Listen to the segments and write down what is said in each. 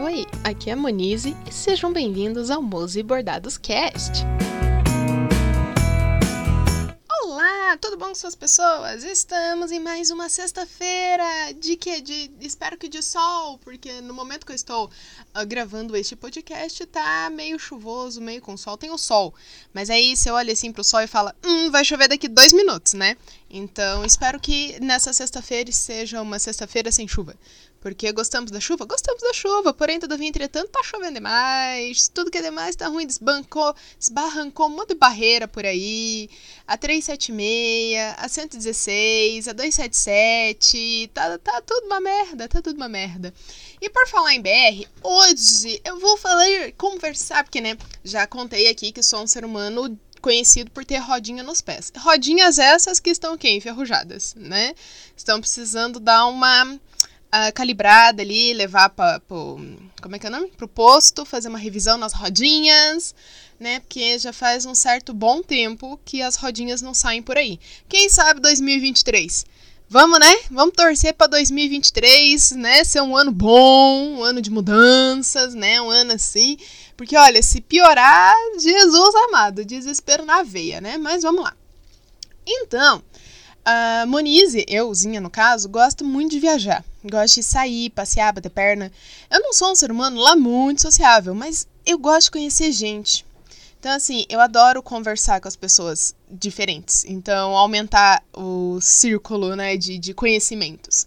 Oi, aqui é a Monize e sejam bem-vindos ao Mose Bordados Cast. Olá, tudo bom com suas pessoas? Estamos em mais uma sexta-feira de que de espero que de sol, porque no momento que eu estou uh, gravando este podcast tá meio chuvoso, meio com sol, tem o sol. Mas aí você olha assim pro sol e fala, hum, vai chover daqui dois minutos, né? Então espero que nessa sexta-feira seja uma sexta-feira sem chuva. Porque gostamos da chuva? Gostamos da chuva, porém, todavia, entretanto, tá chovendo demais. Tudo que é demais tá ruim, desbancou, esbarrancou um monte de barreira por aí. A 376, a 116, a 277, tá, tá tudo uma merda, tá tudo uma merda. E por falar em BR, hoje eu vou falar, conversar, porque, né, já contei aqui que sou um ser humano conhecido por ter rodinha nos pés. Rodinhas essas que estão o quê? Enferrujadas, né? Estão precisando dar uma uh, calibrada ali, levar para como é que é o nome? Pro posto, fazer uma revisão nas rodinhas, né? Porque já faz um certo bom tempo que as rodinhas não saem por aí. Quem sabe 2023? Vamos, né? Vamos torcer para 2023, né? Ser um ano bom, um ano de mudanças, né? Um ano assim. Porque, olha, se piorar, Jesus amado, desespero na veia, né? Mas vamos lá. Então, a Monize, euzinha no caso, gosto muito de viajar. Gosto de sair, passear, bater perna. Eu não sou um ser humano lá muito sociável, mas eu gosto de conhecer gente. Então, assim, eu adoro conversar com as pessoas diferentes. Então, aumentar o círculo, né, de, de conhecimentos.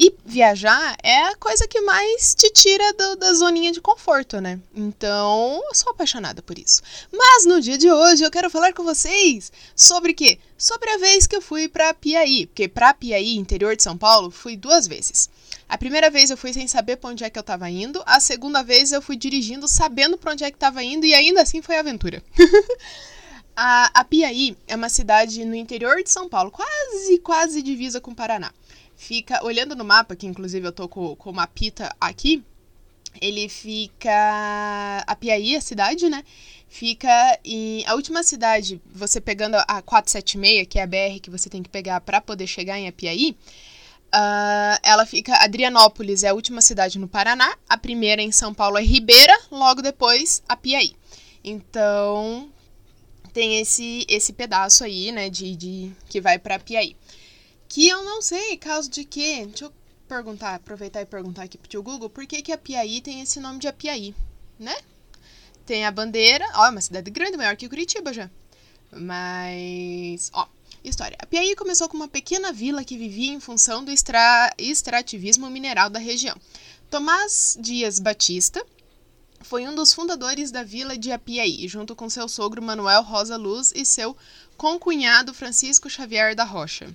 E viajar é a coisa que mais te tira do, da zoninha de conforto, né? Então, eu sou apaixonada por isso. Mas no dia de hoje eu quero falar com vocês sobre quê? Sobre a vez que eu fui para Piaí. Porque para Piaí, interior de São Paulo, fui duas vezes. A primeira vez eu fui sem saber para onde é que eu estava indo. A segunda vez eu fui dirigindo sabendo para onde é que estava indo e ainda assim foi aventura. a, a Piaí é uma cidade no interior de São Paulo, quase, quase divisa com o Paraná fica, olhando no mapa, que inclusive eu tô com, com o mapita aqui, ele fica. A Piaí, a cidade, né? Fica em. A última cidade, você pegando a 476, que é a BR que você tem que pegar para poder chegar em Apiaí, uh, ela fica. Adrianópolis é a última cidade no Paraná, a primeira em São Paulo é Ribeira, logo depois Apiaí. Então, tem esse, esse pedaço aí, né, de, de que vai para Apiaí. Que eu não sei, caso de quê? Deixa eu perguntar, aproveitar e perguntar aqui pro tio Google, por que que a Piaí tem esse nome de Apiaí, né? Tem a bandeira, ó, é uma cidade grande, maior que Curitiba já. Mas, ó, história. A Piaí começou com uma pequena vila que vivia em função do extra, extrativismo mineral da região. Tomás Dias Batista foi um dos fundadores da vila de Apiaí, junto com seu sogro Manuel Rosa Luz e seu concunhado Francisco Xavier da Rocha.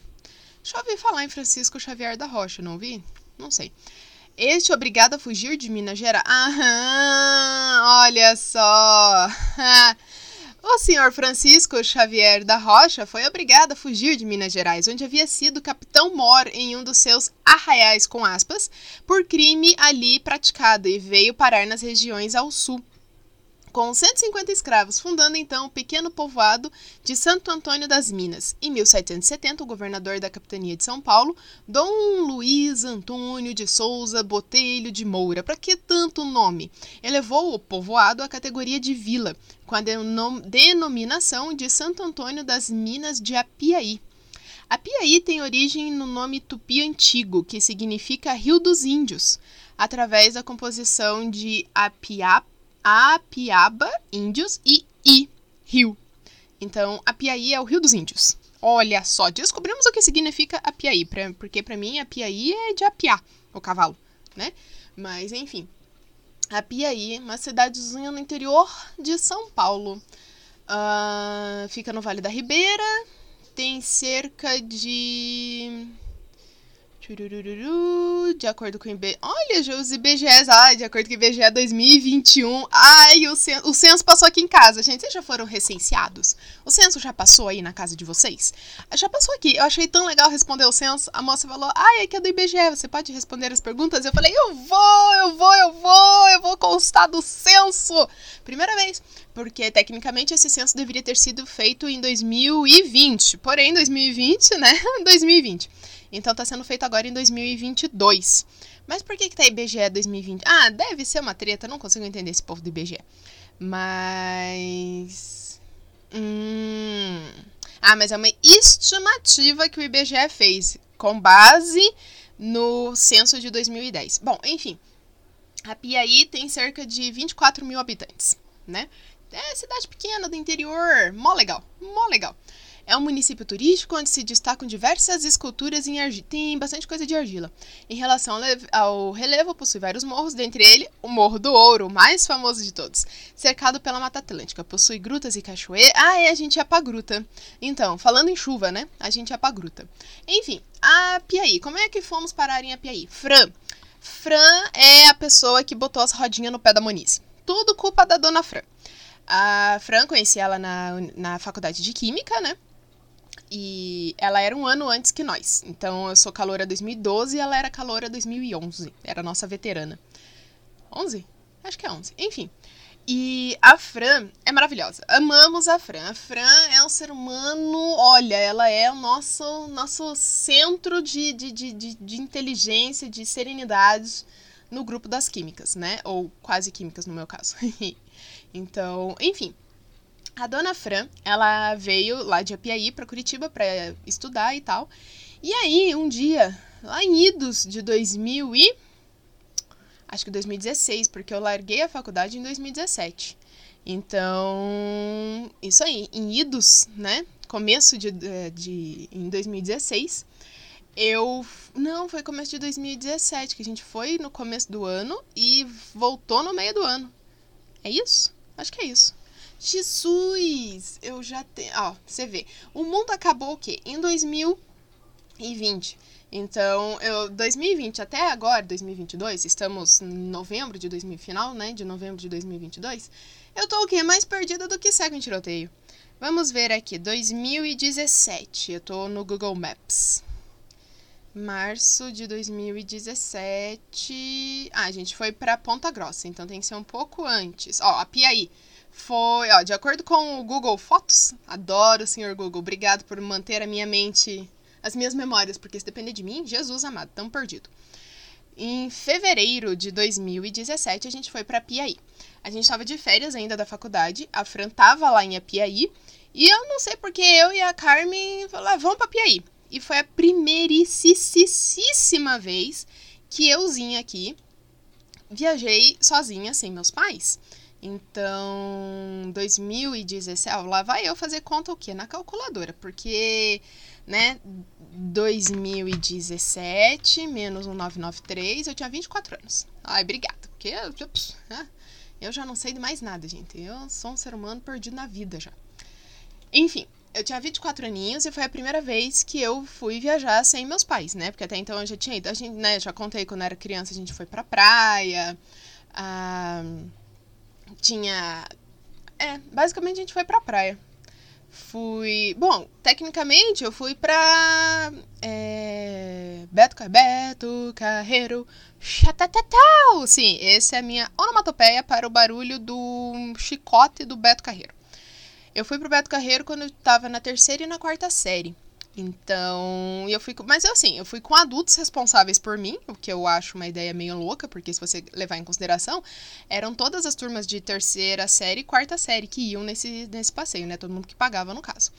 Já ouvi falar em Francisco Xavier da Rocha, não ouvi? Não sei. Este obrigado a fugir de Minas Gerais. Aham, olha só. O senhor Francisco Xavier da Rocha foi obrigado a fugir de Minas Gerais, onde havia sido capitão-mor em um dos seus arraiais, com aspas, por crime ali praticado e veio parar nas regiões ao sul com 150 escravos, fundando então o pequeno povoado de Santo Antônio das Minas. Em 1770, o governador da capitania de São Paulo, Dom Luiz Antônio de Souza Botelho de Moura, para que tanto nome? Elevou o povoado à categoria de vila, com a denominação de Santo Antônio das Minas de Apiaí. Apiaí tem origem no nome tupi antigo, que significa Rio dos Índios, através da composição de apiapa Apiaba, índios, e I, rio. Então, Apiaí é o Rio dos Índios. Olha só, descobrimos o que significa Apiaí, pra, porque para mim Apiaí é de apiar, o cavalo, né? Mas, enfim. Apiaí, uma cidadezinha no interior de São Paulo. Uh, fica no Vale da Ribeira, tem cerca de de acordo com o IBGE. Olha, os IBGEs, ai, de acordo com o IBGE 2021. Ai, o censo, o censo passou aqui em casa, gente. Vocês já foram recenseados? O censo já passou aí na casa de vocês? Já passou aqui. Eu achei tão legal responder o censo. A moça falou: ai, é que é do IBGE, você pode responder as perguntas? Eu falei: eu vou, eu vou, eu vou, eu vou constar do censo. Primeira vez. Porque tecnicamente esse censo deveria ter sido feito em 2020. Porém, 2020, né? 2020. Então tá sendo feito agora em 2022. Mas por que que tá IBGE 2020? Ah, deve ser uma treta, não consigo entender esse povo do IBGE. Mas hum... Ah, mas é uma estimativa que o IBGE fez com base no censo de 2010. Bom, enfim, a Piaí tem cerca de 24 mil habitantes, né? É cidade pequena do interior, mó legal, mó legal. É um município turístico onde se destacam diversas esculturas em argila. Tem bastante coisa de argila. Em relação ao relevo, possui vários morros, dentre eles o Morro do Ouro, o mais famoso de todos, cercado pela Mata Atlântica. Possui grutas e cachoeiras. Ah, é, a gente ia pra gruta. Então, falando em chuva, né? A gente ia pra gruta. Enfim, a Piaí. Como é que fomos parar em Piaí? Fran. Fran é a pessoa que botou as rodinhas no pé da Monize. Tudo culpa da dona Fran. A Fran, conheci ela na, na faculdade de Química, né? E ela era um ano antes que nós. Então eu sou caloura 2012 e ela era caloura 2011. Era nossa veterana. 11? Acho que é 11. Enfim. E a Fran é maravilhosa. Amamos a Fran. A Fran é um ser humano, olha, ela é o nosso, nosso centro de, de, de, de, inteligência, de serenidade no grupo das químicas, né? Ou quase químicas no meu caso. então, enfim. A dona Fran, ela veio lá de Apiaí para Curitiba para estudar e tal. E aí, um dia, lá em idos de 2000 e acho que 2016, porque eu larguei a faculdade em 2017. Então, isso aí, em idos, né? Começo de, de, de em 2016, eu não, foi começo de 2017 que a gente foi no começo do ano e voltou no meio do ano. É isso? Acho que é isso. Jesus! Eu já tenho. Ó, você vê. O mundo acabou o quê? Em 2020. Então, eu 2020 até agora, 2022, estamos em novembro de 2000, final, né, de novembro de 2022. Eu tô o quê? Mais perdida do que cego em tiroteio. Vamos ver aqui, 2017. Eu tô no Google Maps. Março de 2017. Ah, gente foi para Ponta Grossa, então tem que ser um pouco antes. Ó, a Piaí foi, ó, de acordo com o Google Fotos, adoro o senhor Google, obrigado por manter a minha mente, as minhas memórias, porque se depender de mim, Jesus amado, tão perdido. Em fevereiro de 2017, a gente foi para Piaí. A gente estava de férias ainda da faculdade, a Fran tava lá em Apiaí, e eu não sei porque eu e a Carmen falaram, ah, vamos para Piaí. E foi a primeiríssima vez que euzinha aqui viajei sozinha, sem meus pais. Então, 2017, ó, lá vai eu fazer conta o quê? Na calculadora, porque, né, 2017 menos um 993, eu tinha 24 anos. Ai, obrigada, porque eu, eu já não sei de mais nada, gente. Eu sou um ser humano perdido na vida já. Enfim, eu tinha 24 aninhos e foi a primeira vez que eu fui viajar sem meus pais, né? Porque até então eu já tinha ido. A gente, né, já contei quando era criança, a gente foi pra praia. Tinha. É, basicamente a gente foi pra praia. Fui. Bom, tecnicamente eu fui pra. É, Beto, Beto Carreiro. Chatatatau! Sim, essa é a minha onomatopeia para o barulho do chicote do Beto Carreiro. Eu fui pro Beto Carreiro quando eu tava na terceira e na quarta série. Então, eu fui mas assim, eu fui com adultos responsáveis por mim, o que eu acho uma ideia meio louca, porque se você levar em consideração, eram todas as turmas de terceira série e quarta série que iam nesse, nesse passeio, né? Todo mundo que pagava no caso.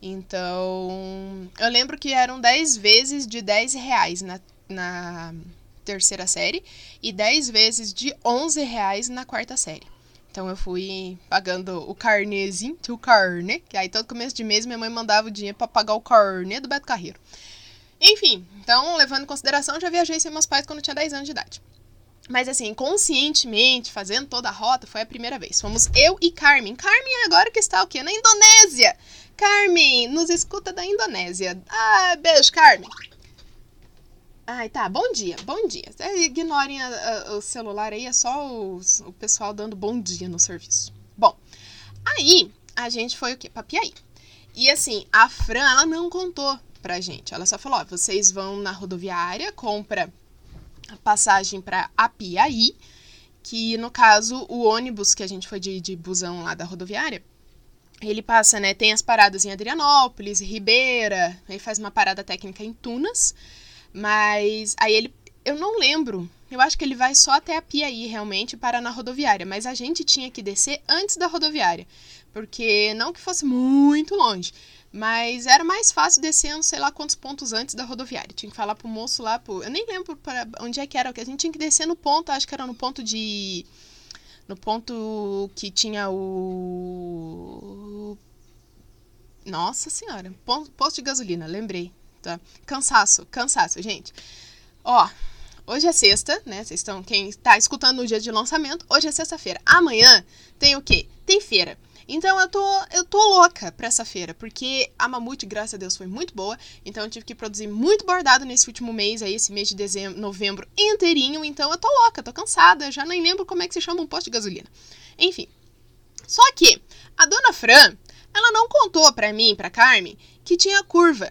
Então, eu lembro que eram 10 vezes de 10 reais na, na terceira série e 10 vezes de 11 reais na quarta série. Então eu fui pagando o carnezinho, o carne, que aí todo começo de mês minha mãe mandava o dinheiro para pagar o carne do Beto Carreiro. Enfim, então levando em consideração, já viajei sem meus pais quando tinha 10 anos de idade. Mas assim, conscientemente, fazendo toda a rota, foi a primeira vez. Fomos eu e Carmen. Carmen agora que está o quê? Na Indonésia! Carmen, nos escuta da Indonésia. Ah, beijo, Carmen! Ai, tá. Bom dia, bom dia. É, ignorem a, a, o celular aí, é só os, o pessoal dando bom dia no serviço. Bom, aí a gente foi o quê? Pra Piaí. E assim, a Fran, ela não contou pra gente. Ela só falou, ó, vocês vão na rodoviária, compra a passagem pra Apiaí, que no caso, o ônibus que a gente foi de, de busão lá da rodoviária, ele passa, né? Tem as paradas em Adrianópolis, Ribeira, aí faz uma parada técnica em Tunas, mas aí ele. Eu não lembro. Eu acho que ele vai só até a Piaí, realmente, para na rodoviária. Mas a gente tinha que descer antes da rodoviária. Porque não que fosse muito longe. Mas era mais fácil descendo, sei lá quantos pontos antes da rodoviária. Tinha que falar pro moço lá, pro... eu nem lembro para onde é que era, a gente tinha que descer no ponto, acho que era no ponto de no ponto que tinha o Nossa senhora, posto de gasolina, lembrei, tá? Cansaço, cansaço, gente. Ó, hoje é sexta, né? Vocês estão quem está escutando no dia de lançamento, hoje é sexta-feira. Amanhã tem o quê? Tem feira. Então eu tô, eu tô louca pra essa feira, porque a Mamute, graças a Deus, foi muito boa. Então eu tive que produzir muito bordado nesse último mês, aí, esse mês de dezembro, novembro inteirinho. Então eu tô louca, tô cansada, já nem lembro como é que se chama um posto de gasolina. Enfim. Só que a dona Fran, ela não contou pra mim, pra Carmen, que tinha curva.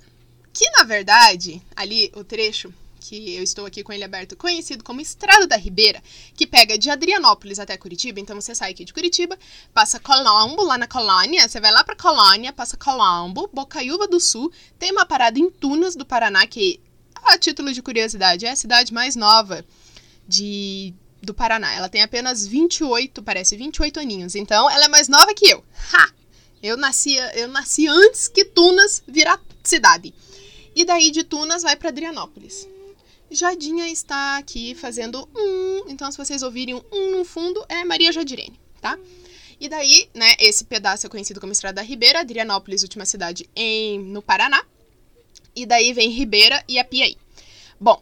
Que na verdade, ali o trecho que eu estou aqui com ele aberto, conhecido como Estrada da Ribeira, que pega de Adrianópolis até Curitiba. Então você sai aqui de Curitiba, passa Colombo, lá na Colônia, você vai lá para Colônia, passa Colombo, Bocaiúva do Sul, tem uma parada em Tunas do Paraná, que, a título de curiosidade, é a cidade mais nova de do Paraná. Ela tem apenas 28, parece 28 aninhos. Então, ela é mais nova que eu. Ha! Eu nasci, eu nasci antes que Tunas virar cidade. E daí de Tunas vai para Adrianópolis. Jadinha está aqui fazendo um. Então, se vocês ouvirem um, no fundo, é Maria Jadirene, tá? E daí, né, esse pedaço é conhecido como Estrada da Ribeira, Adrianópolis, última cidade em, no Paraná. E daí vem Ribeira e a Piaí. Bom,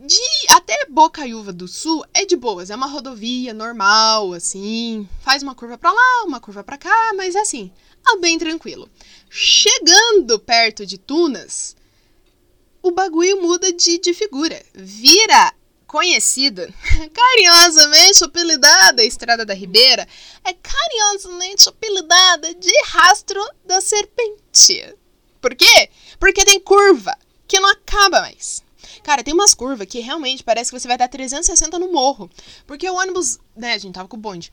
de até Bocaiúva do Sul é de boas, é uma rodovia normal, assim, faz uma curva para lá, uma curva para cá, mas é assim, é bem tranquilo. Chegando perto de Tunas, o bagulho muda de, de figura. Vira conhecida, carinhosamente apelidada Estrada da Ribeira, é carinhosamente apelidada de Rastro da Serpente. Por quê? Porque tem curva que não acaba mais. Cara, tem umas curvas que realmente parece que você vai dar 360 no morro. Porque o ônibus, né, a gente tava com o bonde.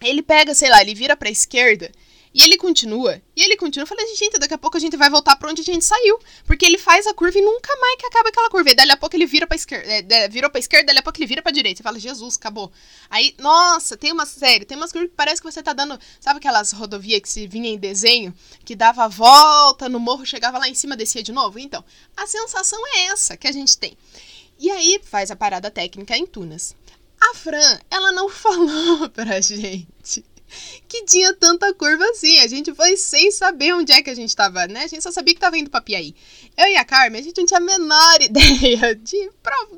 Ele pega, sei lá, ele vira pra esquerda e ele continua. E ele continua. Eu falei, gente, daqui a pouco a gente vai voltar pra onde a gente saiu. Porque ele faz a curva e nunca mais que acaba aquela curva. E daí a pouco ele vira pra esquerda. É, virou esquerda, daí a pouco ele vira pra direita. Você fala, Jesus, acabou. Aí, nossa, tem uma série, tem umas curvas que parece que você tá dando. Sabe aquelas rodovias que se vinha em desenho? Que dava a volta no morro, chegava lá em cima, descia de novo? Então, a sensação é essa que a gente tem. E aí faz a parada técnica em Tunas. A Fran, ela não falou pra gente que tinha tanta curva assim. A gente foi sem saber onde é que a gente tava, né? A gente só sabia que tava indo pra Piaí. Eu e a Carmen, a gente não tinha a menor ideia de,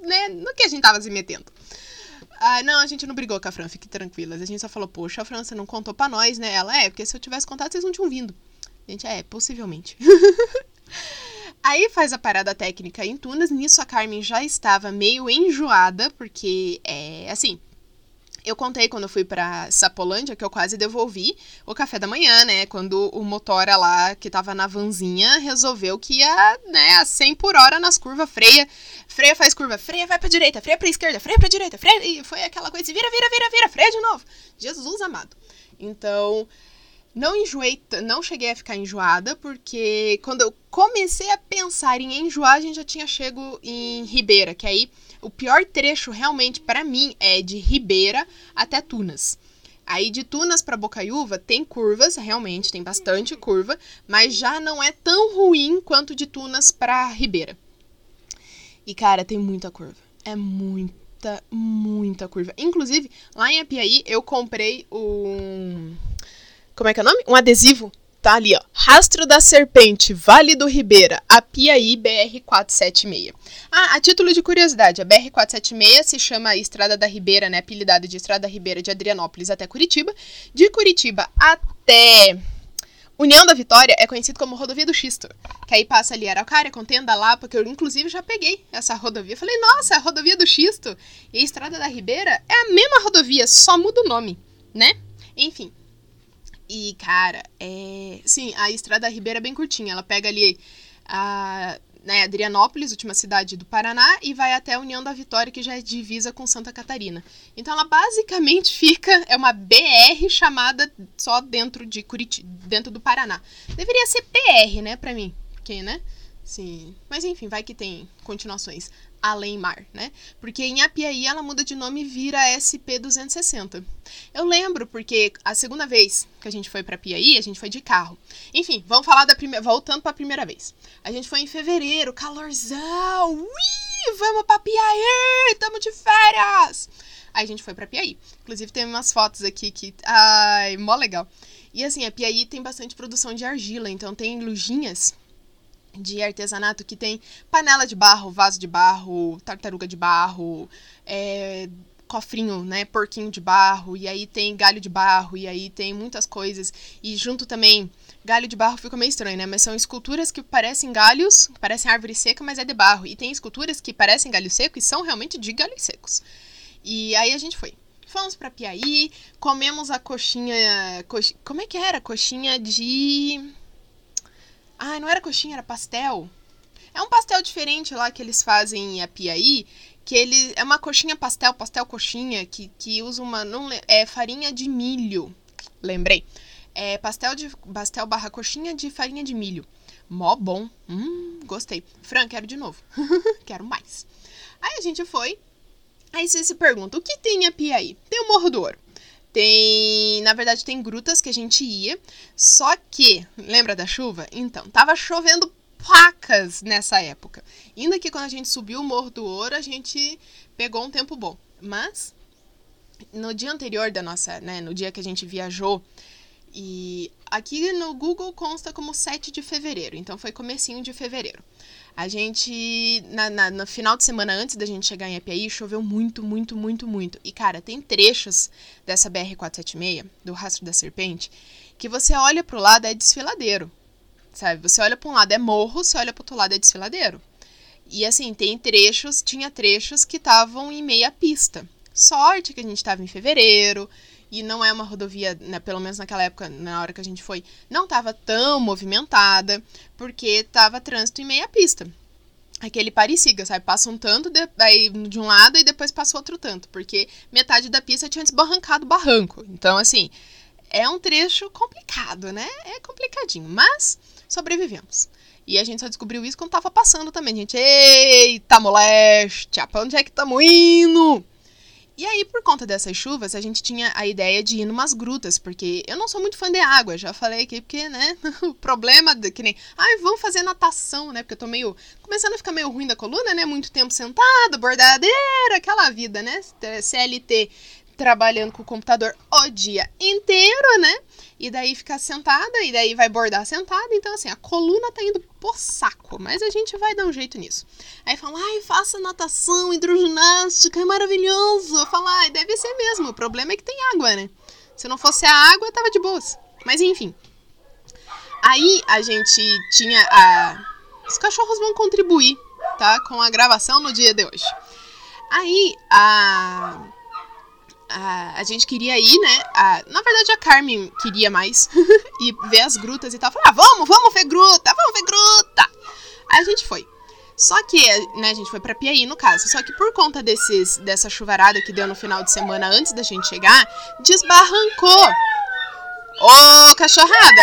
né, no que a gente tava se metendo. Ah, não, a gente não brigou com a Fran, fique tranquilas. A gente só falou, poxa, a França não contou pra nós, né? Ela é, porque se eu tivesse contado, vocês não tinham vindo. A gente, é, possivelmente. Aí faz a parada técnica em Tunas. Nisso a Carmen já estava meio enjoada, porque é assim eu contei quando eu fui pra Sapolândia que eu quase devolvi o café da manhã, né? Quando o motora lá, que tava na vanzinha, resolveu que ia, né, a 100 por hora nas curvas, freia. Freia faz curva, freia vai pra direita, freia pra esquerda, freia pra direita, freia. E foi aquela coisa, vira, vira, vira, vira, freia de novo. Jesus amado. Então, não enjoei, não cheguei a ficar enjoada, porque quando eu comecei a pensar em enjoar, a gente já tinha chego em Ribeira, que aí o pior trecho realmente para mim é de Ribeira até Tunas. Aí de Tunas para Bocaiúva tem curvas, realmente tem bastante curva, mas já não é tão ruim quanto de Tunas para Ribeira. E cara, tem muita curva. É muita, muita curva. Inclusive, lá em Apiaí eu comprei um como é que é o nome? Um adesivo Tá ali, ó. Rastro da Serpente, Vale do Ribeira, Apiaí BR-476. Ah, a título de curiosidade, a BR-476 se chama Estrada da Ribeira, né? Apelidada de Estrada da Ribeira de Adrianópolis até Curitiba. De Curitiba até União da Vitória é conhecido como Rodovia do Xisto. Que aí passa ali Araucária, Contenda, Lapa, que eu inclusive já peguei essa rodovia. Falei, nossa, a Rodovia do Xisto. E a Estrada da Ribeira é a mesma rodovia, só muda o nome, né? Enfim, e, cara, é. Sim, a Estrada Ribeira é bem curtinha. Ela pega ali a. né, Adrianópolis, última cidade do Paraná, e vai até a União da Vitória, que já é divisa com Santa Catarina. Então ela basicamente fica, é uma BR chamada só dentro de Curitiba, dentro do Paraná. Deveria ser PR, né, pra mim, porque, né? Sim. Mas enfim, vai que tem continuações além mar, né? Porque em Apiaí ela muda de nome e vira SP260. Eu lembro porque a segunda vez que a gente foi para Apiaí, a gente foi de carro. Enfim, vamos falar da primeira, voltando para a primeira vez. A gente foi em fevereiro, calorzão. Ui, vamos para Apiaí, estamos de férias. Aí a gente foi para Piaí. Inclusive tem umas fotos aqui que ai, mó legal. E assim, a Piaí tem bastante produção de argila, então tem lujinhas de artesanato que tem panela de barro, vaso de barro, tartaruga de barro, é, cofrinho, né, porquinho de barro, e aí tem galho de barro, e aí tem muitas coisas. E junto também, galho de barro fica meio estranho, né, mas são esculturas que parecem galhos, parecem árvore seca, mas é de barro. E tem esculturas que parecem galho seco e são realmente de galhos secos. E aí a gente foi. Fomos para Piaí, comemos a coxinha, cox... como é que era? Coxinha de ah, não era coxinha, era pastel. É um pastel diferente lá que eles fazem em Apiaí, que ele é uma coxinha pastel, pastel coxinha, que, que usa uma não é farinha de milho. Lembrei. É pastel de pastel barra coxinha de farinha de milho. Mó bom. Hum, gostei. Fran, quero de novo. quero mais. Aí a gente foi. Aí você se pergunta, o que tem em Apiaí? Tem o Morro do Ouro. Tem, na verdade, tem grutas que a gente ia, só que, lembra da chuva? Então, tava chovendo pacas nessa época. Ainda que quando a gente subiu o Morro do Ouro, a gente pegou um tempo bom. Mas no dia anterior da nossa, né, no dia que a gente viajou, e aqui no Google consta como 7 de fevereiro, então foi comecinho de fevereiro. A gente, na, na, no final de semana antes da gente chegar em Apiaí, choveu muito, muito, muito, muito. E, cara, tem trechos dessa BR-476, do Rastro da Serpente, que você olha pro lado é desfiladeiro, sabe? Você olha para um lado é morro, você olha pro outro lado é desfiladeiro. E, assim, tem trechos, tinha trechos que estavam em meia pista. Sorte que a gente estava em fevereiro, e não é uma rodovia, né, pelo menos naquela época, na hora que a gente foi, não estava tão movimentada, porque estava trânsito em meia pista. Aquele pare siga, sabe? Passa um tanto de, aí, de um lado e depois passa outro tanto, porque metade da pista tinha desbarrancado o barranco. Então, assim, é um trecho complicado, né? É complicadinho, mas sobrevivemos. E a gente só descobriu isso quando tava passando também, gente. Eita, moleste! Pra onde é que estamos indo? E aí, por conta dessas chuvas, a gente tinha a ideia de ir numas grutas, porque eu não sou muito fã de água, já falei aqui, porque, né, o problema de que nem, ai, vamos fazer natação, né, porque eu tô meio, começando a ficar meio ruim da coluna, né, muito tempo sentado, bordadeira, aquela vida, né, CLT, trabalhando com o computador o dia inteiro, né? E daí ficar sentada, e daí vai bordar sentada. Então, assim, a coluna tá indo por saco, mas a gente vai dar um jeito nisso. Aí fala, ai, faça natação, hidroginástica, é maravilhoso. Eu falo, ai, deve ser mesmo. O problema é que tem água, né? Se não fosse a água, tava de boas. Mas enfim. Aí a gente tinha a. Os cachorros vão contribuir, tá? Com a gravação no dia de hoje. Aí a a, a gente queria ir, né? A, na verdade, a Carmen queria mais e ver as grutas e tal. Falei, ah, vamos, vamos ver gruta, vamos ver gruta. Aí a gente foi. Só que, né, a gente foi pra Piaí, no caso. Só que por conta desses, dessa chuvarada que deu no final de semana antes da gente chegar, desbarrancou. Ô, cachorrada!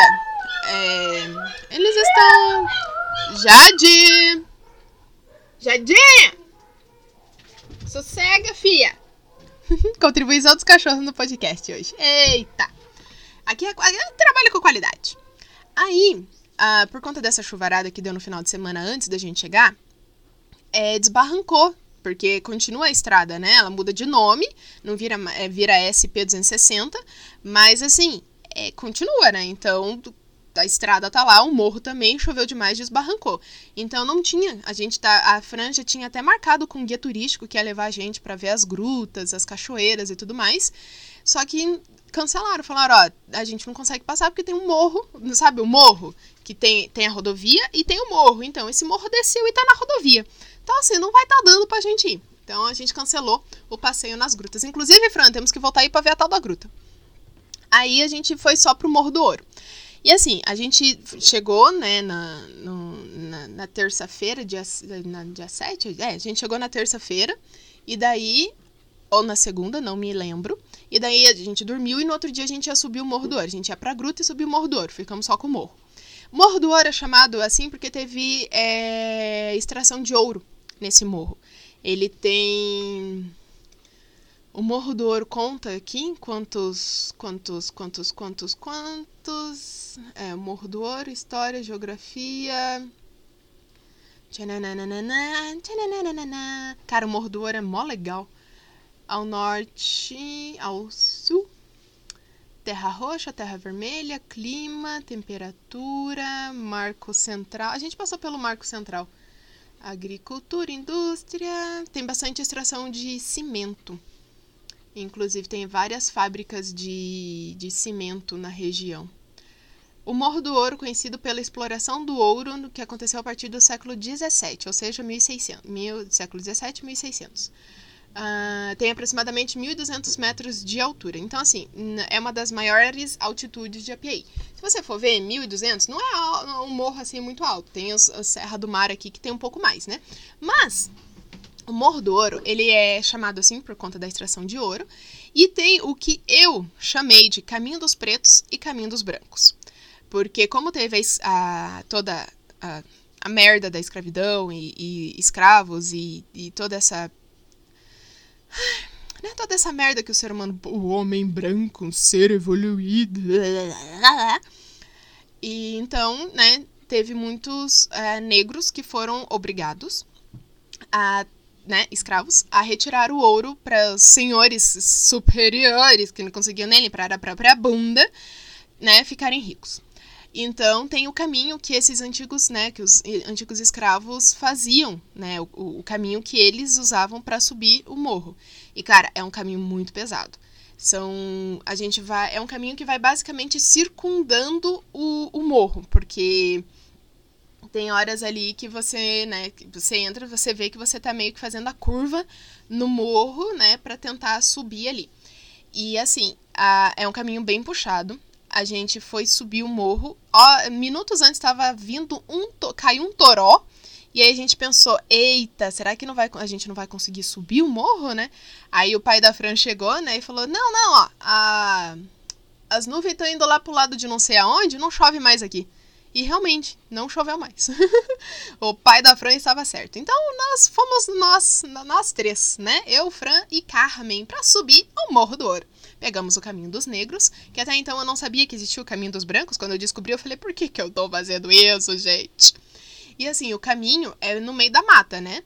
É, eles estão. Jade! Jadinha! Sossega, fia! Contribuição dos cachorros no podcast hoje. Eita! Aqui é, é trabalho com qualidade. Aí, uh, por conta dessa chuvarada que deu no final de semana antes da gente chegar, é, desbarrancou. Porque continua a estrada, né? Ela muda de nome, não vira, é, vira SP260, mas assim, é, continua, né? Então, a estrada tá lá, o morro também choveu demais, desbarrancou. Então não tinha, a gente tá, a Franja tinha até marcado com um guia turístico que ia levar a gente para ver as grutas, as cachoeiras e tudo mais. Só que cancelaram, falaram, ó, a gente não consegue passar porque tem um morro, sabe, o morro que tem, tem a rodovia e tem o morro. Então esse morro desceu e tá na rodovia. Então assim, não vai tá dando pra gente ir. Então a gente cancelou o passeio nas grutas. Inclusive, Fran, temos que voltar aí para ver a tal da gruta. Aí a gente foi só pro Morro do Ouro. E assim, a gente chegou, né, na, na, na terça-feira, dia, na, dia 7, é, a gente chegou na terça-feira, e daí, ou na segunda, não me lembro, e daí a gente dormiu e no outro dia a gente ia subir o Morro do Ouro. A gente ia pra gruta e subir o Morro do Ouro, ficamos só com o morro. Morro do Ouro é chamado assim porque teve é, extração de ouro nesse morro. Ele tem o Morro do Ouro conta aqui quantos, quantos, quantos, quantos, quantos. É, Morro do Ouro, história, geografia. Cara, o Morro do Ouro é mó legal. Ao norte, ao sul. Terra roxa, terra vermelha, clima, temperatura, marco central. A gente passou pelo marco central. Agricultura, indústria. Tem bastante extração de cimento. Inclusive, tem várias fábricas de, de cimento na região. O Morro do Ouro, conhecido pela exploração do ouro, que aconteceu a partir do século XVII, ou seja, 1600, mil, século XVII, 1600. Uh, tem aproximadamente 1.200 metros de altura. Então, assim, é uma das maiores altitudes de Apiaí. Se você for ver, 1.200 não é um morro assim muito alto. Tem a Serra do Mar aqui que tem um pouco mais, né? Mas o Morro do Ouro, ele é chamado assim por conta da extração de ouro, e tem o que eu chamei de Caminho dos Pretos e Caminho dos Brancos. Porque como teve a, toda a, a, merda da escravidão e, e escravos e, e, toda essa... Né, toda essa merda que o ser humano, o homem branco, um ser evoluído... E então, né, teve muitos é, negros que foram obrigados a né, escravos, a retirar o ouro para os senhores superiores, que não conseguiam nem limpar a própria bunda, né, ficarem ricos. Então tem o caminho que esses antigos, né, que os antigos escravos faziam, né, o, o caminho que eles usavam para subir o morro. E cara, é um caminho muito pesado. São, a gente vai, é um caminho que vai basicamente circundando o, o morro, porque tem horas ali que você, né, você entra, você vê que você tá meio que fazendo a curva no morro, né, para tentar subir ali. E assim, a, é um caminho bem puxado. A gente foi subir o morro. Ó, minutos antes estava vindo um, caiu um toró. E aí a gente pensou, eita, será que não vai, a gente não vai conseguir subir o morro, né? Aí o pai da Fran chegou, né, e falou: "Não, não, ó, a, as nuvens estão indo lá pro lado de não sei aonde, não chove mais aqui". E realmente, não choveu mais. o pai da Fran estava certo. Então, nós fomos nós, nós três, né? Eu, Fran e Carmen, para subir ao Morro do Ouro. Pegamos o caminho dos negros, que até então eu não sabia que existia o caminho dos brancos. Quando eu descobri, eu falei, por que, que eu tô fazendo isso, gente? E assim, o caminho é no meio da mata, né?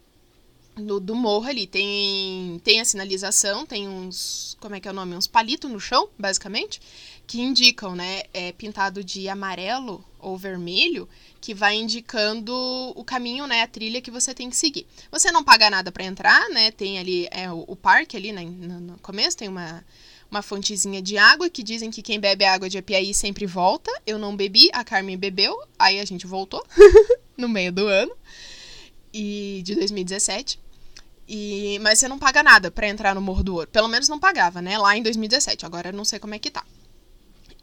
No, do morro ali. Tem, tem a sinalização, tem uns. Como é que é o nome? Uns palitos no chão, basicamente que indicam, né? É pintado de amarelo ou vermelho, que vai indicando o caminho, né? A trilha que você tem que seguir. Você não paga nada para entrar, né? Tem ali é, o, o parque ali né, no, no começo, tem uma, uma fontezinha de água que dizem que quem bebe água de Apiaí sempre volta. Eu não bebi, a Carmen bebeu, aí a gente voltou no meio do ano e de 2017. E, mas você não paga nada para entrar no Morro do Ouro. Pelo menos não pagava, né? Lá em 2017. Agora eu não sei como é que tá.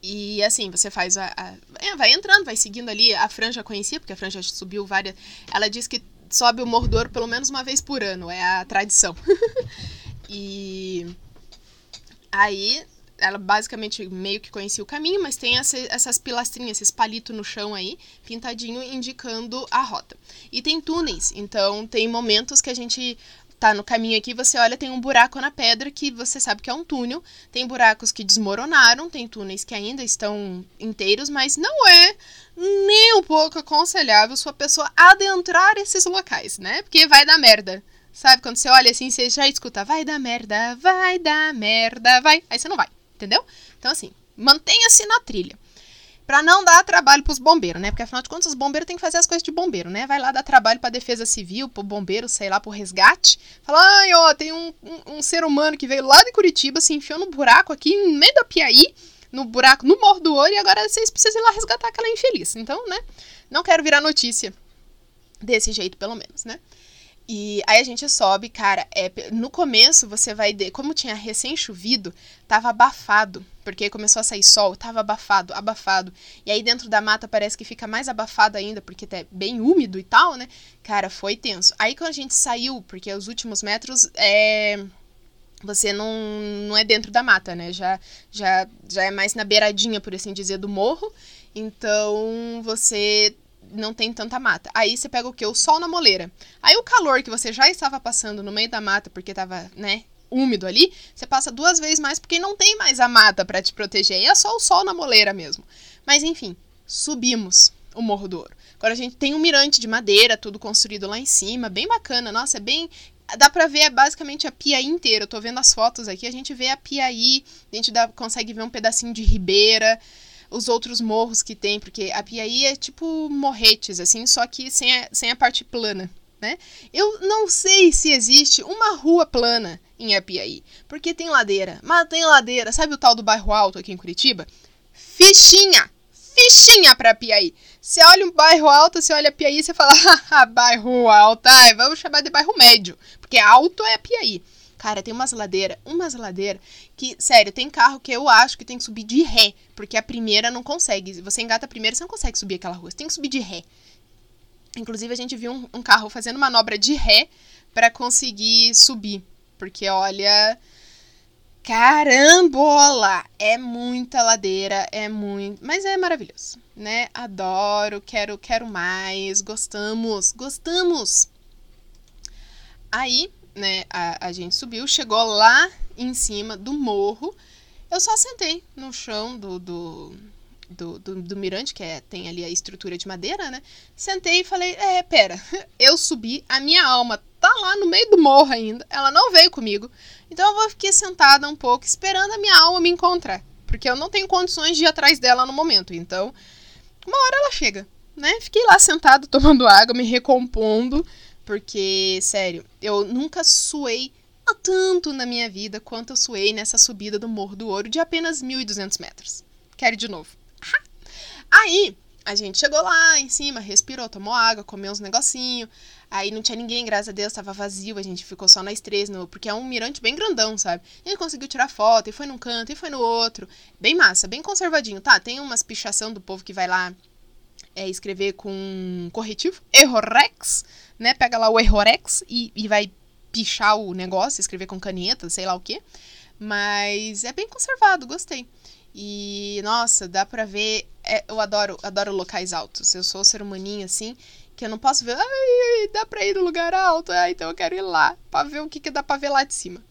E assim, você faz a. a é, vai entrando, vai seguindo ali. A Franja conhecia, porque a Franja subiu várias. Ela diz que sobe o Mordor pelo menos uma vez por ano, é a tradição. e. Aí, ela basicamente meio que conhecia o caminho, mas tem essa, essas pilastrinhas, esses palitos no chão aí, pintadinho, indicando a rota. E tem túneis, então tem momentos que a gente tá no caminho aqui, você olha, tem um buraco na pedra que você sabe que é um túnel. Tem buracos que desmoronaram, tem túneis que ainda estão inteiros, mas não é nem um pouco aconselhável sua pessoa adentrar esses locais, né? Porque vai dar merda. Sabe, quando você olha assim, você já escuta, vai dar merda, vai dar merda, vai. Aí você não vai, entendeu? Então, assim, mantenha-se na trilha. Pra não dar trabalho pros bombeiros, né? Porque afinal de contas, os bombeiros têm que fazer as coisas de bombeiro, né? Vai lá dar trabalho pra defesa civil, pro bombeiro, sei lá, pro resgate. Fala, ai, ó, tem um, um, um, ser humano que veio lá de Curitiba, se enfiou no buraco aqui, no meio da Piaí, no buraco, no Morro do Ouro, e agora vocês precisam ir lá resgatar aquela infeliz. Então, né? Não quero virar notícia desse jeito, pelo menos, né? E aí a gente sobe, cara, é, no começo você vai, de, como tinha recém chovido, tava abafado, porque começou a sair sol, tava abafado, abafado. E aí dentro da mata parece que fica mais abafado ainda, porque tá bem úmido e tal, né? Cara, foi tenso. Aí quando a gente saiu, porque os últimos metros é você não, não é dentro da mata, né? Já, já, já é mais na beiradinha, por assim dizer, do morro. Então você não tem tanta mata. Aí você pega o quê? O sol na moleira. Aí o calor que você já estava passando no meio da mata, porque tava, né, úmido ali, você passa duas vezes mais porque não tem mais a mata para te proteger. E é só o sol na moleira mesmo. Mas enfim, subimos o Morro do Ouro. Agora a gente tem um mirante de madeira, tudo construído lá em cima, bem bacana. Nossa, é bem dá pra ver basicamente a Piaí inteira. Eu tô vendo as fotos aqui, a gente vê a Piaí, a gente dá, consegue ver um pedacinho de Ribeira, os outros morros que tem, porque a Piaí é tipo morretes, assim, só que sem a, sem a parte plana, né? Eu não sei se existe uma rua plana em Apiaí, porque tem ladeira, mas tem ladeira. Sabe o tal do bairro alto aqui em Curitiba? Fichinha! Fichinha pra Piaí. Você olha um bairro alto, você olha Piaí, você fala, haha, bairro alto, ai, vamos chamar de bairro médio, porque alto é Piaí. Cara, tem umas ladeiras, umas ladeiras que, sério, tem carro que eu acho que tem que subir de ré, porque a primeira não consegue. Você engata a primeira, você não consegue subir aquela rua, você tem que subir de ré. Inclusive, a gente viu um, um carro fazendo manobra de ré para conseguir subir, porque olha, Carambola! É muita ladeira, é muito. Mas é maravilhoso, né? Adoro, quero, quero mais, gostamos, gostamos! Aí, né, a, a gente subiu, chegou lá em cima do morro. Eu só sentei no chão do, do, do, do, do mirante, que é, tem ali a estrutura de madeira, né? Sentei e falei: É, pera, eu subi, a minha alma tá lá no meio do morro ainda, ela não veio comigo. Então eu vou ficar sentada um pouco esperando a minha alma me encontrar, porque eu não tenho condições de ir atrás dela no momento. Então, uma hora ela chega, né? Fiquei lá sentado tomando água, me recompondo, porque sério, eu nunca suei tanto na minha vida quanto eu suei nessa subida do Morro do Ouro de apenas 1.200 metros. Quero de novo. Aí, a gente chegou lá em cima, respirou, tomou água, comeu uns negocinhos. Aí não tinha ninguém, graças a Deus, tava vazio, a gente ficou só nós três, no, porque é um mirante bem grandão, sabe? E gente conseguiu tirar foto, e foi num canto, e foi no outro. Bem massa, bem conservadinho. Tá, tem umas pichação do povo que vai lá é, escrever com corretivo, errorex, né? Pega lá o errorex e, e vai pichar o negócio, escrever com caneta, sei lá o que. Mas é bem conservado, gostei. E, nossa, dá pra ver. É, eu adoro, adoro locais altos. Eu sou ser humaninho assim, que eu não posso ver. Ai, dá pra ir no lugar alto. Ah, então eu quero ir lá pra ver o que, que dá pra ver lá de cima.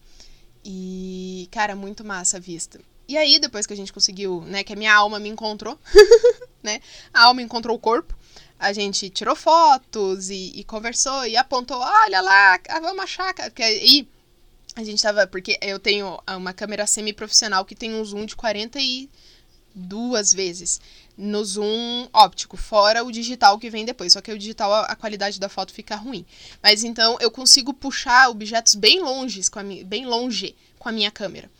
E, cara, muito massa a vista. E aí, depois que a gente conseguiu, né, que a minha alma me encontrou, né? A alma encontrou o corpo. A gente tirou fotos e, e conversou e apontou, olha lá, vamos achar. Aí a gente tava. Porque eu tenho uma câmera semi-profissional que tem um zoom de 42 vezes. No zoom óptico, fora o digital que vem depois. Só que o digital a, qualidade da foto fica ruim. Mas então eu consigo puxar objetos bem longe com a, bem longe com a minha câmera.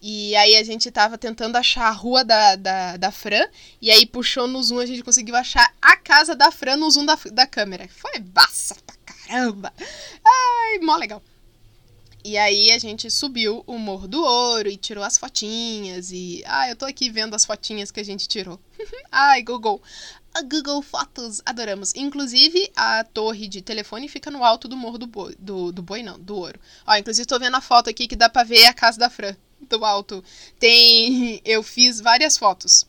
E aí a gente tava tentando achar a rua da, da, da Fran. E aí puxou no zoom, a gente conseguiu achar a casa da Fran no zoom da, da câmera. Foi massa pra caramba! Ai, mó legal. E aí a gente subiu o Morro do Ouro e tirou as fotinhas e ah, eu tô aqui vendo as fotinhas que a gente tirou. Ai, Google. A Google Fotos, adoramos. Inclusive, a torre de telefone fica no alto do Morro do Boi, do, do Boi não, do Ouro. Ó, inclusive tô vendo a foto aqui que dá pra ver a casa da Fran, do alto. Tem, eu fiz várias fotos.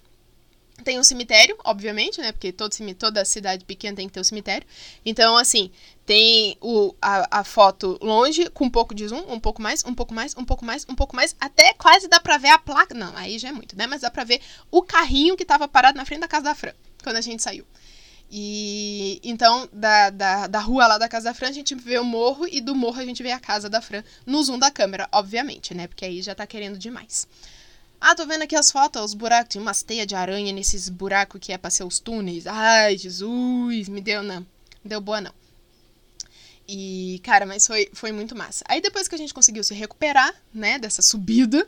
Tem um cemitério, obviamente, né? Porque todo, toda cidade pequena tem que ter um cemitério. Então, assim, tem o, a, a foto longe, com um pouco de zoom, um pouco mais, um pouco mais, um pouco mais, um pouco mais, até quase dá pra ver a placa. Não, aí já é muito, né? Mas dá pra ver o carrinho que tava parado na frente da casa da Fran, quando a gente saiu. E então, da, da, da rua lá da casa da Fran, a gente vê o morro, e do morro a gente vê a casa da Fran no zoom da câmera, obviamente, né? Porque aí já tá querendo demais. Ah, tô vendo aqui as fotos, os buracos. Tem umas teias de aranha nesses buracos que é pra ser os túneis. Ai, Jesus, me deu não. Não deu boa não. E, cara, mas foi, foi muito massa. Aí depois que a gente conseguiu se recuperar, né, dessa subida,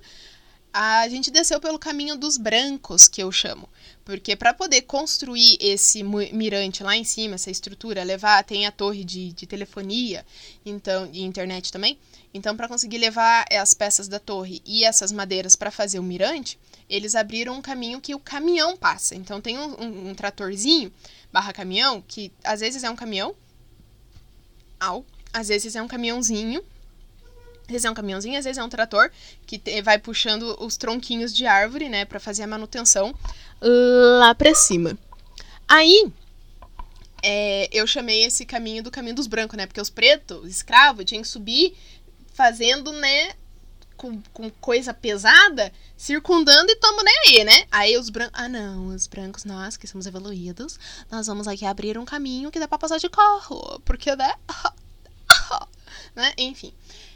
a gente desceu pelo caminho dos brancos, que eu chamo. Porque para poder construir esse mirante lá em cima, essa estrutura, levar, tem a torre de, de telefonia então e internet também. Então, para conseguir levar as peças da torre e essas madeiras para fazer o mirante, eles abriram um caminho que o caminhão passa. Então, tem um, um, um tratorzinho barra caminhão, que às vezes é um caminhão, au, às vezes é um caminhãozinho às vezes é um caminhãozinho, às vezes é um trator que vai puxando os tronquinhos de árvore, né, para fazer a manutenção lá para cima. Aí, é, eu chamei esse caminho do caminho dos brancos, né, porque os pretos, escravos, tinham que subir fazendo, né, com, com coisa pesada, circundando e tomando nem aí, né? Aí os brancos. Ah, não, os brancos, nós que somos evoluídos, nós vamos aqui abrir um caminho que dá pra passar de carro. Porque, né? né? Enfim.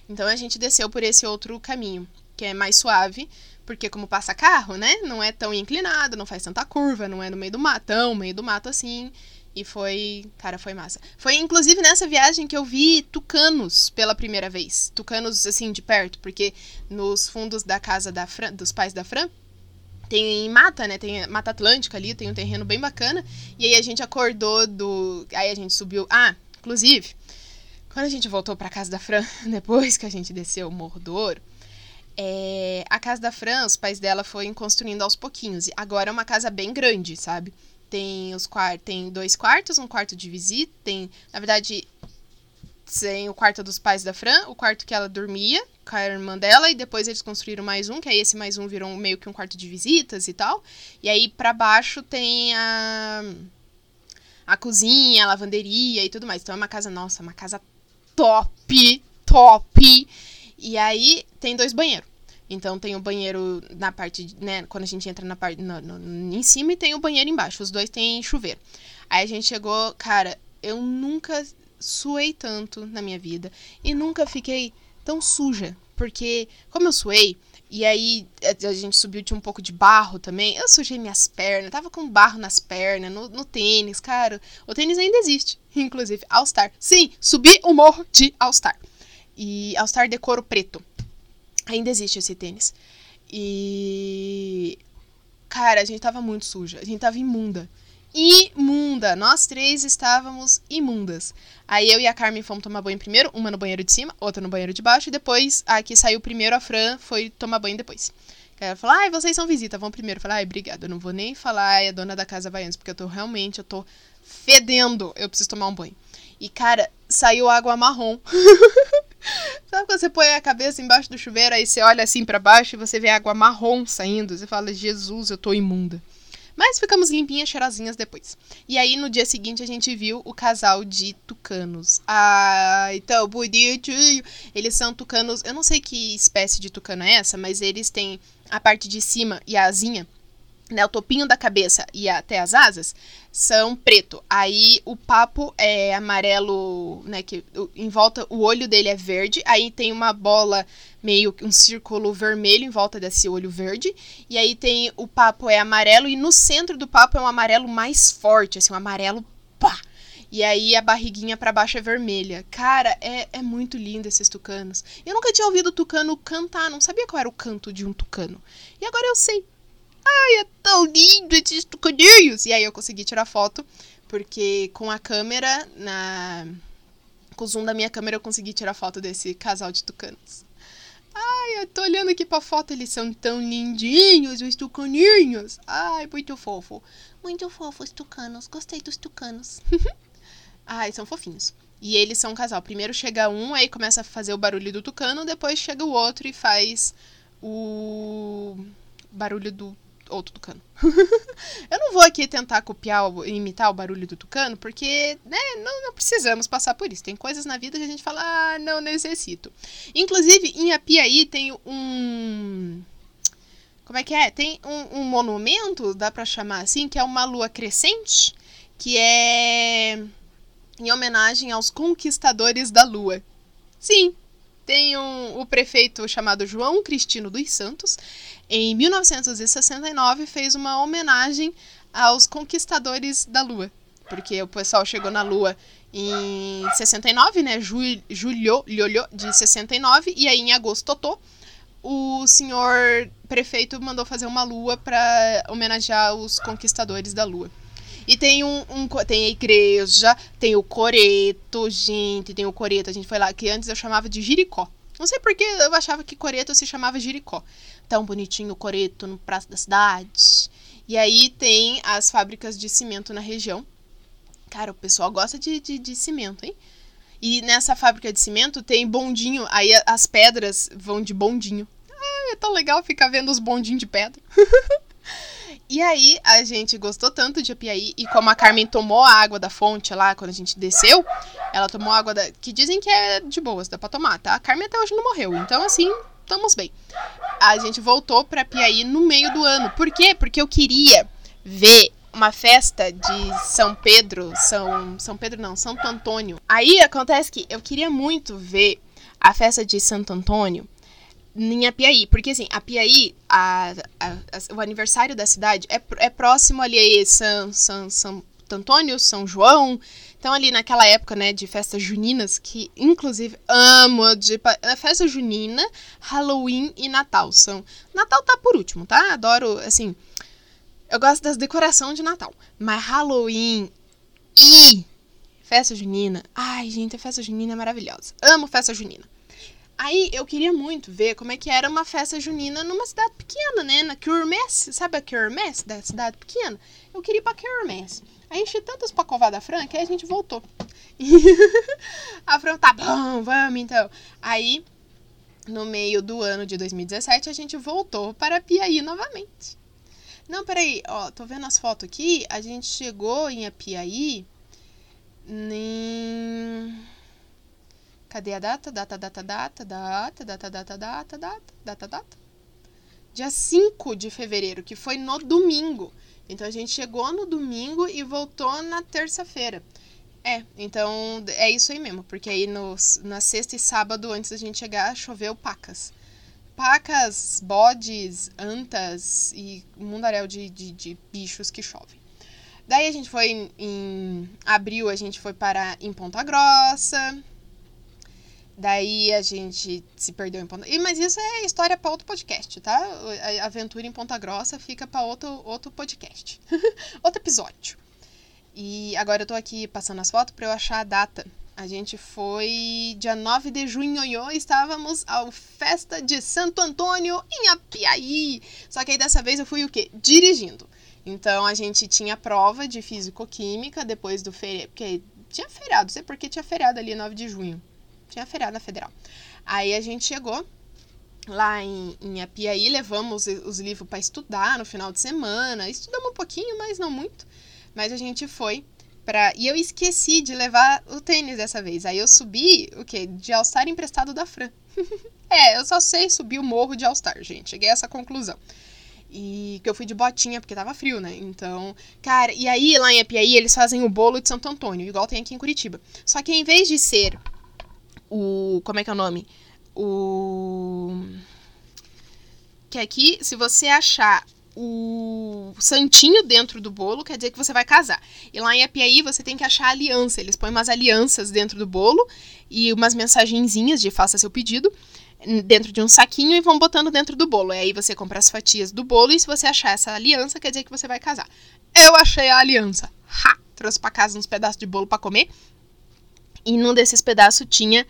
Então a gente desceu por esse outro caminho, que é mais suave, porque como passa carro, né? Não é tão inclinado, não faz tanta curva, não é no meio do matão, meio do mato assim. E foi, cara, foi massa. Foi inclusive nessa viagem que eu vi tucanos pela primeira vez. Tucanos assim de perto, porque nos fundos da casa da Fran, dos pais da Fran, tem mata, né? Tem mata atlântica ali, tem um terreno bem bacana. E aí a gente acordou do, aí a gente subiu, ah, inclusive, quando a gente voltou para casa da Fran, depois que a gente desceu o Morro do Ouro, é, a casa da Fran, os pais dela foram construindo aos pouquinhos. Agora é uma casa bem grande, sabe? Tem os tem dois quartos, um quarto de visita, tem, na verdade, tem o quarto dos pais da Fran, o quarto que ela dormia com a irmã dela, e depois eles construíram mais um, que aí esse mais um virou meio que um quarto de visitas e tal. E aí para baixo tem a a cozinha, a lavanderia e tudo mais. Então é uma casa, nossa, uma casa top, top. E aí tem dois banheiros. Então tem o banheiro na parte, né, quando a gente entra na parte no, no, em cima e tem o banheiro embaixo. Os dois têm chuveiro. Aí a gente chegou, cara, eu nunca suei tanto na minha vida e nunca fiquei tão suja, porque como eu suei, e aí a gente subiu, tinha um pouco de barro também. Eu sujei minhas pernas, tava com barro nas pernas, no, no tênis, cara. O tênis ainda existe, inclusive, All Star. Sim, subi o morro de All Star. E All Star de couro preto. Ainda existe esse tênis. E. Cara, a gente tava muito suja, a gente tava imunda imunda. Nós três estávamos imundas. Aí eu e a Carmen fomos tomar banho primeiro, uma no banheiro de cima, outra no banheiro de baixo, e depois a que saiu primeiro, a Fran, foi tomar banho depois. Ela falou, ai, vocês são visita, vão primeiro. Eu falei, ai, obrigada, eu não vou nem falar, ai, a dona da casa vai antes, porque eu tô realmente, eu tô fedendo, eu preciso tomar um banho. E, cara, saiu água marrom. Sabe quando você põe a cabeça embaixo do chuveiro, aí você olha assim para baixo e você vê água marrom saindo? Você fala, Jesus, eu tô imunda. Mas ficamos limpinhas, cheirosinhas depois. E aí, no dia seguinte, a gente viu o casal de tucanos. Ai, tão bonitinho! Eles são tucanos. Eu não sei que espécie de tucano é essa, mas eles têm a parte de cima e a asinha né, o topinho da cabeça e até as asas são preto. Aí o papo é amarelo, né, que em volta o olho dele é verde. Aí tem uma bola meio um círculo vermelho em volta desse olho verde. E aí tem o papo é amarelo e no centro do papo é um amarelo mais forte, assim, um amarelo pá. E aí a barriguinha para baixo é vermelha. Cara, é, é muito lindo esses tucanos. Eu nunca tinha ouvido tucano cantar, não sabia qual era o canto de um tucano. E agora eu sei. Ai, é tão lindo esses tucaninhos! E aí eu consegui tirar foto, porque com a câmera, na... com o zoom da minha câmera, eu consegui tirar foto desse casal de tucanos. Ai, eu tô olhando aqui pra foto, eles são tão lindinhos, os tucaninhos. Ai, muito fofo. Muito fofo os tucanos, gostei dos tucanos. Ai, são fofinhos. E eles são um casal. Primeiro chega um, aí começa a fazer o barulho do tucano, depois chega o outro e faz o barulho do outro tucano. eu não vou aqui tentar copiar, imitar o barulho do tucano, porque né, não, não, precisamos passar por isso. Tem coisas na vida que a gente fala, ah, não necessito. Inclusive, em Apiaí tem um. Como é que é? Tem um, um monumento, dá para chamar assim, que é uma lua crescente, que é em homenagem aos conquistadores da lua. Sim, tem um, o prefeito chamado João Cristino dos Santos, em 1969 fez uma homenagem aos conquistadores da Lua, porque o pessoal chegou na Lua em 69, né? Julho, julho de 69, e aí em agosto totô, o senhor prefeito mandou fazer uma lua para homenagear os conquistadores da lua. E tem um, um, tem a igreja, tem o coreto, gente, tem o coreto. A gente foi lá que antes eu chamava de Jiricó. Não sei porque eu achava que coreto se chamava Jiricó. Tão bonitinho o coreto no praça da cidade. E aí tem as fábricas de cimento na região. Cara, o pessoal gosta de, de, de cimento, hein? E nessa fábrica de cimento tem bondinho, aí as pedras vão de bondinho. Ai, é tão legal ficar vendo os bondinhos de pedra. e aí a gente gostou tanto de Apiaí e como a Carmen tomou a água da fonte lá quando a gente desceu, ela tomou água da que dizem que é de boas, dá para tomar, tá? A Carmen até hoje não morreu, então assim, estamos bem. A gente voltou para Piaí no meio do ano. Por quê? Porque eu queria ver uma festa de São Pedro, São São Pedro não, Santo Antônio. Aí acontece que eu queria muito ver a festa de Santo Antônio em Apiaí, porque assim, Apiaí, a, a, a, o aniversário da cidade é, é próximo ali São, São, São Antônio, São João, então ali naquela época, né, de festas juninas, que inclusive amo, de festa junina, Halloween e Natal são... Natal tá por último, tá? Adoro, assim, eu gosto das decorações de Natal. Mas Halloween e festa junina. Ai, gente, a festa junina é maravilhosa. Amo festa junina. Aí eu queria muito ver como é que era uma festa junina numa cidade pequena, né? Na Kermesse. Sabe a Kermesse da cidade pequena? Eu queria ir pra Kermesse. Aí enchi tantas pacovas da Fran que aí a gente voltou. a Fran, tá bom, vamos então. Aí, no meio do ano de 2017, a gente voltou para Piaí novamente. Não, peraí, ó, tô vendo as fotos aqui. A gente chegou em Apiaí. Nem. Cadê a data? Data, data, data, data, data, data, data, data, data, data. Dia 5 de fevereiro, que foi no domingo. Então a gente chegou no domingo e voltou na terça-feira. É, então é isso aí mesmo, porque aí no, na sexta e sábado, antes da gente chegar, choveu pacas pacas, bodes, antas e mundaréu de, de, de bichos que chovem. Daí a gente foi em, em, abril, a gente foi parar em Ponta Grossa. Daí a gente se perdeu em Ponta. E, mas isso é história para outro podcast, tá? A aventura em Ponta Grossa fica para outro, outro podcast. outro episódio. E agora eu tô aqui passando as fotos para eu achar a data a gente foi dia 9 de junho estávamos ao Festa de Santo Antônio em Apiaí. Só que aí dessa vez eu fui o quê? Dirigindo. Então a gente tinha prova de físico-química depois do feriado, porque tinha feriado, não sei porque tinha feriado ali 9 de junho. Tinha feriado na Federal. Aí a gente chegou lá em, em Apiaí, levamos os livros para estudar no final de semana. Estudamos um pouquinho, mas não muito. Mas a gente foi Pra... E eu esqueci de levar o tênis dessa vez. Aí eu subi, o quê? De All-Star emprestado da Fran. é, eu só sei subir o morro de All-Star, gente. Cheguei a essa conclusão. E que eu fui de botinha, porque tava frio, né? Então, cara, e aí lá em Apiaí eles fazem o bolo de Santo Antônio, igual tem aqui em Curitiba. Só que em vez de ser o. Como é que é o nome? O. Que aqui, se você achar o santinho dentro do bolo, quer dizer que você vai casar. E lá em Apiaí você tem que achar aliança. Eles põem umas alianças dentro do bolo e umas mensagenzinhas de faça seu pedido dentro de um saquinho e vão botando dentro do bolo. E aí você compra as fatias do bolo e se você achar essa aliança, quer dizer que você vai casar. Eu achei a aliança. Ha! Trouxe para casa uns pedaços de bolo para comer. E num desses pedaços tinha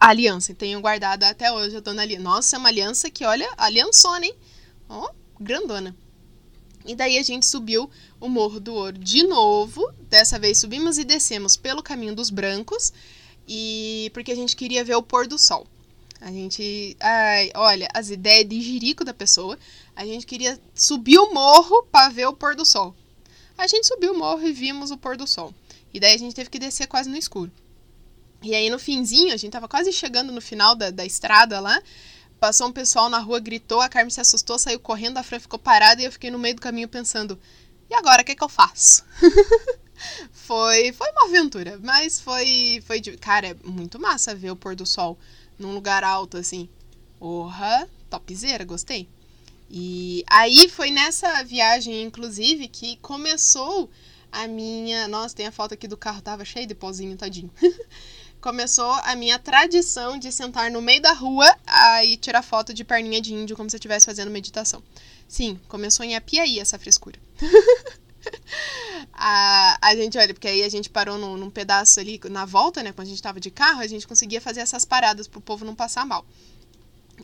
a aliança. Tenho guardado até hoje a dona aliança. Nossa, é uma aliança que, olha, aliançona, hein? Ó, oh, grandona. E daí a gente subiu o Morro do Ouro de novo. Dessa vez subimos e descemos pelo caminho dos brancos. E porque a gente queria ver o pôr do sol. A gente. Ai, olha, as ideias de jirico da pessoa. A gente queria subir o morro para ver o pôr do sol. A gente subiu o morro e vimos o pôr do sol. E daí a gente teve que descer quase no escuro. E aí no finzinho, a gente tava quase chegando no final da, da estrada lá. Passou um pessoal na rua, gritou, a Carmen se assustou, saiu correndo, a Fran ficou parada e eu fiquei no meio do caminho pensando: e agora, o que, é que eu faço? foi, foi uma aventura, mas foi, foi. Cara, é muito massa ver o pôr do sol num lugar alto assim. Porra, topzera, gostei. E aí foi nessa viagem, inclusive, que começou a minha. Nossa, tem a foto aqui do carro, tava cheio de pozinho, tadinho. começou a minha tradição de sentar no meio da rua e tirar foto de perninha de índio como se eu estivesse fazendo meditação. Sim, começou em Apiaí essa frescura. a, a gente, olha, porque aí a gente parou num, num, pedaço ali, na volta, né? Quando a gente tava de carro, a gente conseguia fazer essas paradas pro povo não passar mal.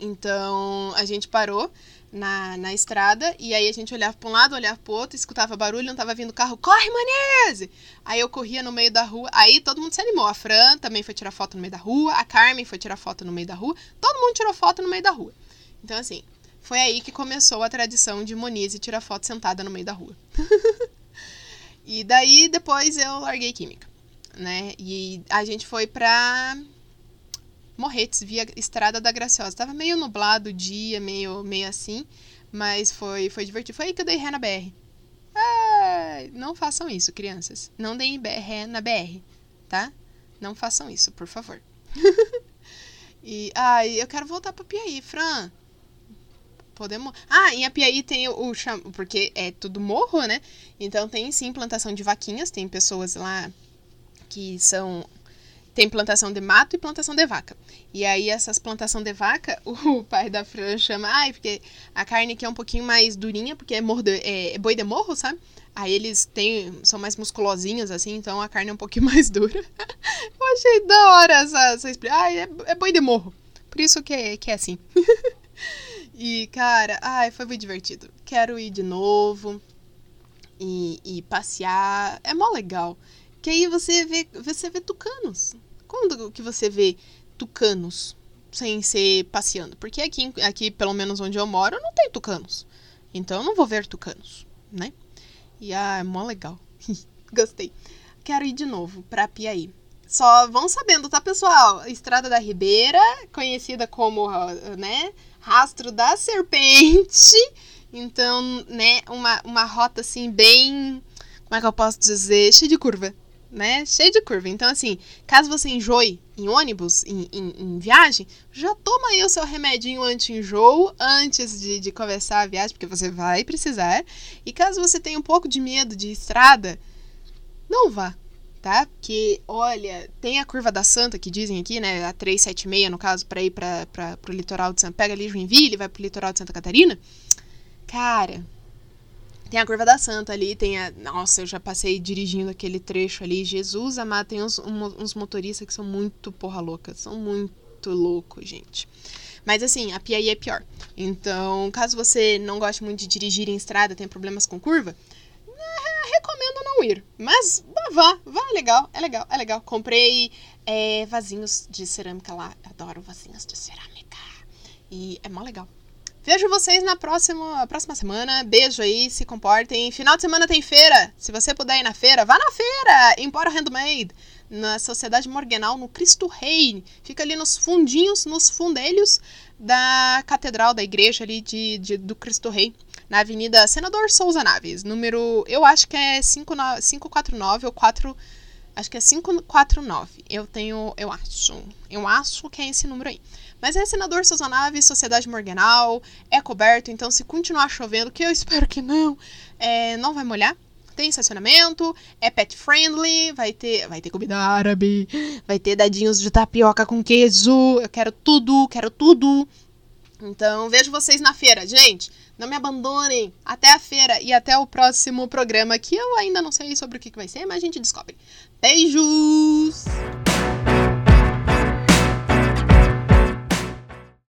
Então, a gente parou na, na estrada e aí a gente olhava para um lado, olhava pro outro, escutava barulho, não tava vindo carro, corre, Manese! Aí eu corria no meio da rua, aí todo mundo se animou. A Fran também foi tirar foto no meio da rua, a Carmen foi tirar foto no meio da rua, todo mundo tirou foto no meio da rua. Então, assim, foi aí que começou a tradição de Monize tirar foto sentada no meio da rua. e daí depois eu larguei química, né? E a gente foi pra Morretes, via Estrada da Graciosa. Tava meio nublado o dia, meio, meio assim, mas foi, foi divertido. Foi aí que eu dei ré na BR. Ah, não façam isso, crianças. Não deem ré na BR, tá? Não façam isso, por favor. e, ai, eu quero voltar pra Piaí, Fran. Podemos. Ah, em Apiaí tem o, o porque é tudo morro, né? Então tem sim plantação de vaquinhas, tem pessoas lá que são tem plantação de mato e plantação de vaca. E aí essas plantação de vaca, o pai da Fran chama, ai, porque a carne aqui é um pouquinho mais durinha, porque é, mordo, é, é boi de morro, sabe? Aí eles têm, são mais musculosinhos, assim, então a carne é um pouquinho mais dura. Eu achei da hora essa, essa explicação. Ai, é, é boi de morro. Por isso que é, que é assim. E, cara, ai, foi muito divertido. Quero ir de novo e, e passear. É mó legal. Que aí você vê, você vê tucanos. Quando que você vê tucanos sem ser passeando? Porque aqui, aqui, pelo menos onde eu moro, não tem tucanos. Então eu não vou ver tucanos, né? E ah, é mó legal. Gostei. Quero ir de novo pra Piaí. Só vão sabendo, tá, pessoal? Estrada da Ribeira, conhecida como, né, rastro da serpente. Então, né, uma, uma rota assim bem. Como é que eu posso dizer? Cheia de curva, né? Cheia de curva. Então, assim, caso você enjoe em ônibus, em, em, em viagem, já toma aí o seu remedinho anti-enjoo antes de, de começar a viagem, porque você vai precisar. E caso você tenha um pouco de medo de estrada, não vá tá? Porque, olha, tem a curva da Santa que dizem aqui, né? A 376, no caso, para ir para pro litoral de Santa Pega ali Joinville, vai pro litoral de Santa Catarina. Cara, tem a curva da Santa ali, tem a. Nossa, eu já passei dirigindo aquele trecho ali. Jesus amado, tem uns, uns motoristas que são muito porra louca. São muito loucos, gente. Mas assim, a Piaí é pior. Então, caso você não goste muito de dirigir em estrada, tem problemas com curva, recomendo não ir. Mas vá, vá, é legal, é legal, é legal. Comprei é, vasinhos de cerâmica lá. Adoro vasinhos de cerâmica. E é mó legal. Vejo vocês na próxima, próxima semana. Beijo aí, se comportem. Final de semana tem feira. Se você puder ir na feira, vá na feira! Empório Handmade, na Sociedade Morganal, no Cristo Rei. Fica ali nos fundinhos, nos fundelhos da catedral, da igreja ali de, de do Cristo Rei na Avenida Senador Souza Naves, número, eu acho que é 549 ou 4, acho que é 549. Eu tenho, eu acho, eu acho que é esse número aí. Mas é Senador Souza Naves, Sociedade Morganal, é coberto, então se continuar chovendo, que eu espero que não, é, não vai molhar. Tem estacionamento, é pet friendly, vai ter, vai ter comida árabe, vai ter dadinhos de tapioca com queijo. Eu quero tudo, quero tudo. Então, vejo vocês na feira, gente. Não me abandonem. Até a feira e até o próximo programa, que eu ainda não sei sobre o que vai ser, mas a gente descobre. Beijos!